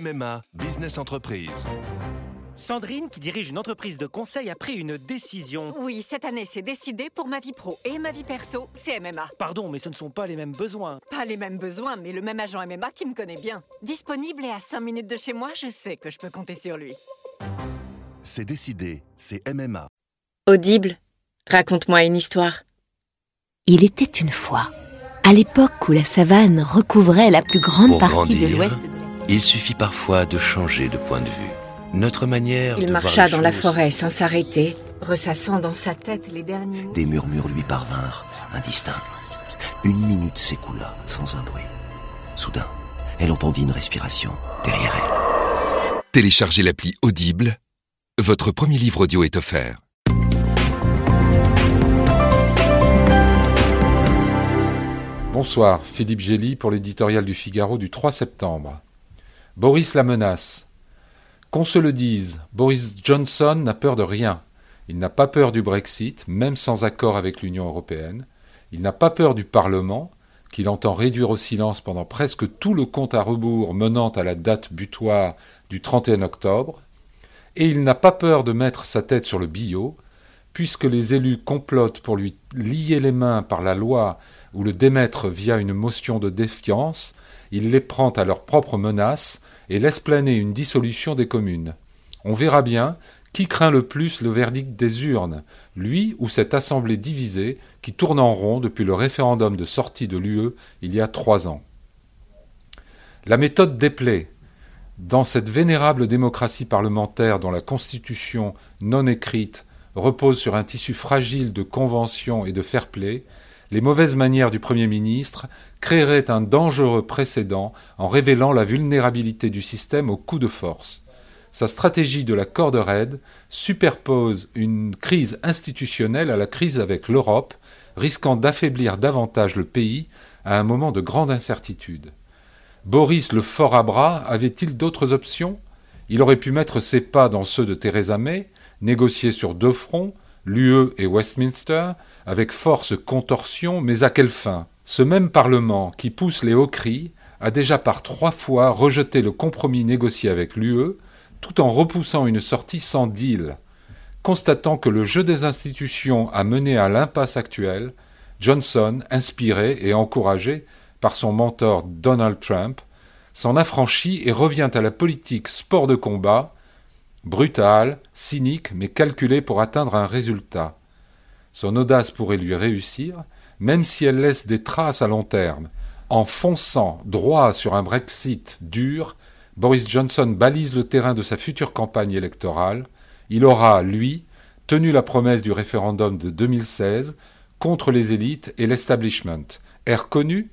MMA Business Entreprise. Sandrine, qui dirige une entreprise de conseil, a pris une décision. Oui, cette année, c'est décidé pour ma vie pro et ma vie perso, c'est MMA. Pardon, mais ce ne sont pas les mêmes besoins. Pas les mêmes besoins, mais le même agent MMA qui me connaît bien. Disponible et à 5 minutes de chez moi, je sais que je peux compter sur lui. C'est décidé, c'est MMA. Audible, raconte-moi une histoire. Il était une fois, à l'époque où la savane recouvrait la plus grande Pour partie grandir, de l'ouest de Il suffit parfois de changer de point de vue. Notre manière Il de marcha voir dans la forêt sans s'arrêter. Ressassant dans sa tête les derniers. Des murmures lui parvinrent, indistincts. Une minute s'écoula sans un bruit. Soudain, elle entendit une respiration derrière elle. Téléchargez l'appli Audible. Votre premier livre audio est offert. Bonsoir, Philippe Gély pour l'éditorial du Figaro du 3 septembre. Boris la menace. Qu'on se le dise, Boris Johnson n'a peur de rien. Il n'a pas peur du Brexit, même sans accord avec l'Union européenne. Il n'a pas peur du Parlement, qu'il entend réduire au silence pendant presque tout le compte à rebours menant à la date butoir du 31 octobre. Et il n'a pas peur de mettre sa tête sur le billot, puisque les élus complotent pour lui lier les mains par la loi ou le démettre via une motion de défiance, il les prend à leur propre menace et laisse planer une dissolution des communes. On verra bien qui craint le plus le verdict des urnes, lui ou cette assemblée divisée qui tourne en rond depuis le référendum de sortie de l'UE il y a trois ans. La méthode déplaît. Dans cette vénérable démocratie parlementaire dont la constitution non écrite repose sur un tissu fragile de conventions et de fair-play, les mauvaises manières du Premier ministre créeraient un dangereux précédent en révélant la vulnérabilité du système au coup de force. Sa stratégie de la corde raide superpose une crise institutionnelle à la crise avec l'Europe, risquant d'affaiblir davantage le pays à un moment de grande incertitude. Boris le fort à bras avait-il d'autres options? Il aurait pu mettre ses pas dans ceux de Theresa May, négocier sur deux fronts, l'UE et Westminster, avec force contorsion, mais à quelle fin? Ce même Parlement qui pousse les hauts cris a déjà par trois fois rejeté le compromis négocié avec l'UE, tout en repoussant une sortie sans deal. Constatant que le jeu des institutions a mené à l'impasse actuelle, Johnson, inspiré et encouragé par son mentor Donald Trump, s'en affranchit et revient à la politique sport de combat, brutale, cynique, mais calculée pour atteindre un résultat. Son audace pourrait lui réussir, même si elle laisse des traces à long terme. En fonçant droit sur un Brexit dur, Boris Johnson balise le terrain de sa future campagne électorale. Il aura, lui, tenu la promesse du référendum de 2016 contre les élites et l'establishment. Air connu,